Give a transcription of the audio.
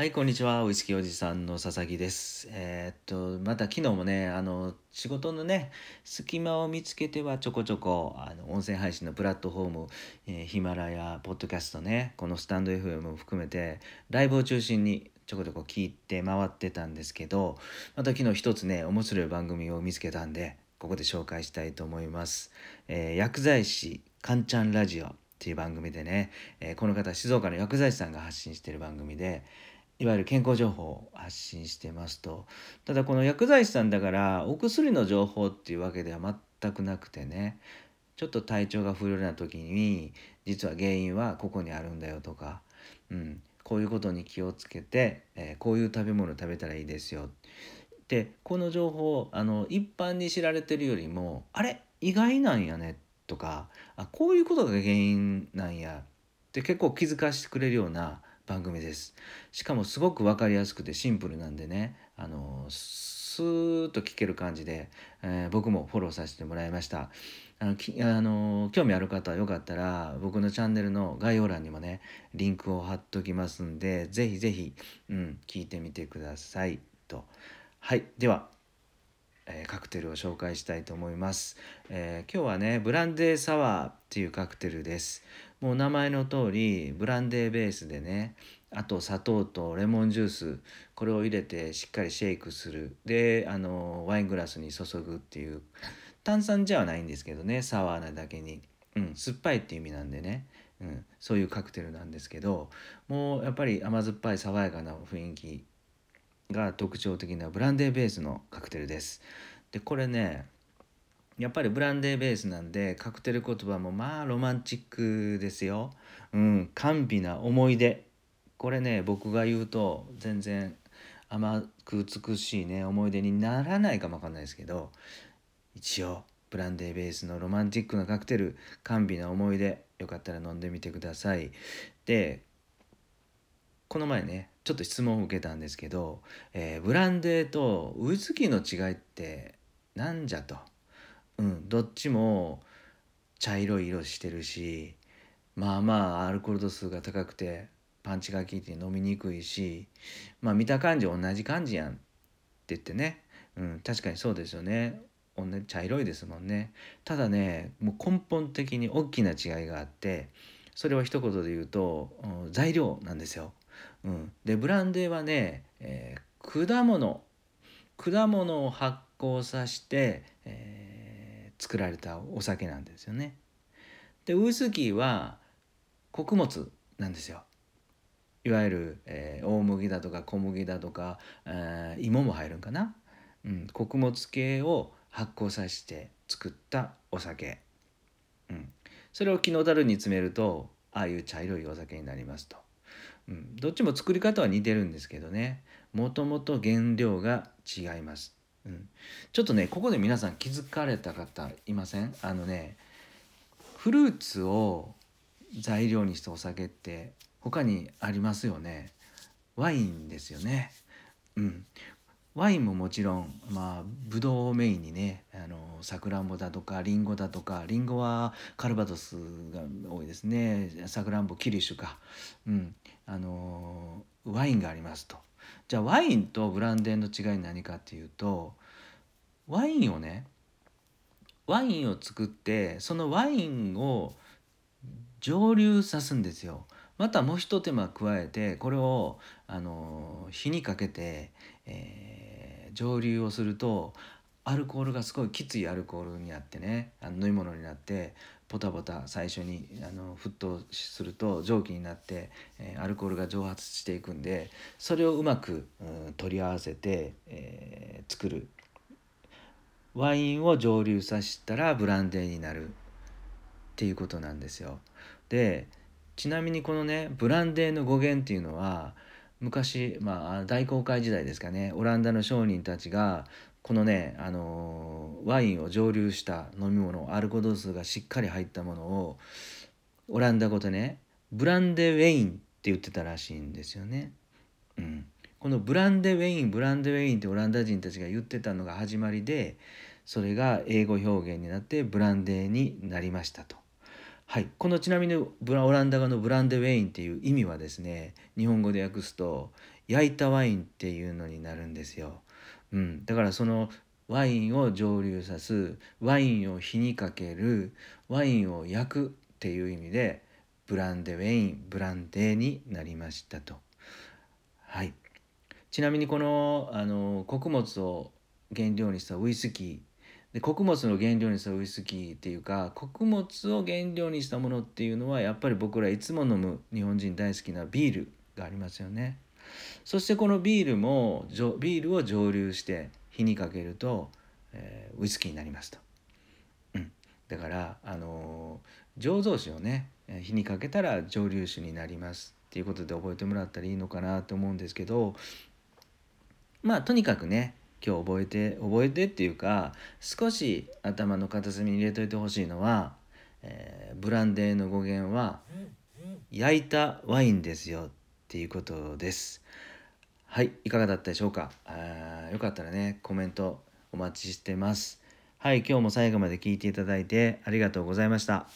はい、こんにちは。ウイスキーおじさんの佐々木です。えー、っと、また昨日もね、あの、仕事のね、隙間を見つけてはちょこちょこ、あの、音声配信のプラットフォーム、えー、ヒマラヤ、ポッドキャストね、このスタンド FM も含めて、ライブを中心にちょこちょこ聞いて回ってたんですけど、また昨日一つね、面白い番組を見つけたんで、ここで紹介したいと思います。えー、薬剤師かんちゃんラジオっていう番組でね、えー、この方静岡の薬剤師さんが発信してる番組で、いわゆる健康情報を発信してますと。ただこの薬剤師さんだからお薬の情報っていうわけでは全くなくてねちょっと体調が不良な時に実は原因はここにあるんだよとか、うん、こういうことに気をつけて、えー、こういう食べ物を食べたらいいですよ。でこの情報あの一般に知られてるよりもあれ？意外なんやね？とかあこういうことが原因なんや？って結構気づかせてくれるような番組です。しかもすごく分かりやすくてシンプルなんでねあのスーッと聞ける感じで、えー、僕もフォローさせてもらいました。あのきあの興味ある方はよかったら僕のチャンネルの概要欄にもねリンクを貼っときますんで是非是非うん聞いてみてくださいと。はいでは。えカクテルを紹介したいと思います、えー、今日はねブランデーサワーっていうカクテルです。もう名前の通りブランデーベースでねあと砂糖とレモンジュースこれを入れてしっかりシェイクする。であのワイングラスに注ぐっていう炭酸じゃないんですけどねサワーなだけに、うん、酸っぱいっていう意味なんでね、うん、そういうカクテルなんですけどもうやっぱり甘酸っぱい爽やかな雰囲気が特徴的なブランデーベースのカクテルです。でこれねやっぱりブランデーベースなんでカクテル言葉もまあロマンチックですよ。うん、甘美な思い出。これね僕が言うと全然甘く美しいね思い出にならないかもわかんないですけど一応ブランデーベースのロマンチックなカクテル甘美な思い出よかったら飲んでみてください。でこの前ねちょっと質問を受けたんですけど、えー、ブランデーとウイスキーの違いって何じゃと、うん、どっちも茶色い色してるしまあまあアルコール度数が高くてパンチが効いて飲みにくいしまあ見た感じ同じ感じやんって言ってね、うん、確かにそうですよね。茶色いですもんね。ただねもう根本的に大きな違いがあってそれは一言で言うと材料なんですよ。うん、でブランデーはね、えー、果物果物を発酵させて、えー、作られたお酒なんですよね。でウイスキーは穀物なんですよ。いわゆる、えー、大麦だとか小麦だとか、えー、芋も入るんかな、うん、穀物系を発酵させて作ったお酒、うん、それを木の樽に詰めるとああいう茶色いお酒になりますと。うん、どっちも作り方は似てるんですけどね。もともと原料が違います、うん、ちょっとねここで皆さん気づかれた方いません？あのねフルーツを材料にしたお酒って他にありますよね。ワインですよね。うん。ワインももちろんまあブドウをメインにねあのさくらんぼだとかりんごだとかりんごはカルバドスが多いですね。さくらんぼキリッシュか、うん、あのワインがありますと。じゃあワインとブランデーの違い何かっていうとワインをねワインを作ってそのワインを蒸留さすんですよ。またもう一手間加えてこれをあの火にかけて、えー、蒸留をするとアルコールがすごいきついアルコールになってねあの飲み物になってポタポタ最初にあの沸騰すると蒸気になって、えー、アルコールが蒸発していくんでそれをうまく、うん、取り合わせて、えー、作るワインを蒸留させたらブランデーになるっていうことなんですよ。でちなみにこのねブランデーの語源っていうのは昔、まあ、大航海時代ですかねオランダの商人たちがこのね、あのワインを蒸留した飲み物アルコ度数がしっかり入ったものをオランダ語でねブランデウェインって言ってたらしいんですよね。うん、このブランデーウェインブランデーウェインってオランダ人たちが言ってたのが始まりでそれが英語表現になってブランデーになりましたと。はい、このちなみにブラオランダ語のブランデウェインっていう意味はですね日本語で訳すと焼いたワインっていうのになるんですよ。うん、だからそのワインを蒸留さすワインを火にかけるワインを焼くっていう意味でブランデウェインブランデーになりましたと。はい、ちなみにこのあの穀物を原料にしたウイスキーで穀物の原料にしたウイスキーっていうか穀物を原料にしたものっていうのはやっぱり僕らいつも飲む日本人大好きなビールがありますよね。そしてこのビールもビールを蒸留して火にかけると、えー、ウイスキーになりますと。うん、だからあの醸造酒をね火にかけたら蒸留酒になりますっていうことで覚えてもらったらいいのかなと思うんですけどまあとにかくね今日覚えて覚えてっていうか少し頭の片隅に入れといてほしいのは、えー、ブランデーの語源は焼いたワインですよっていうことです。はい、いかがだったでしょうか？あよかったらね、コメントお待ちしてます。はい、今日も最後まで聞いていただいてありがとうございました。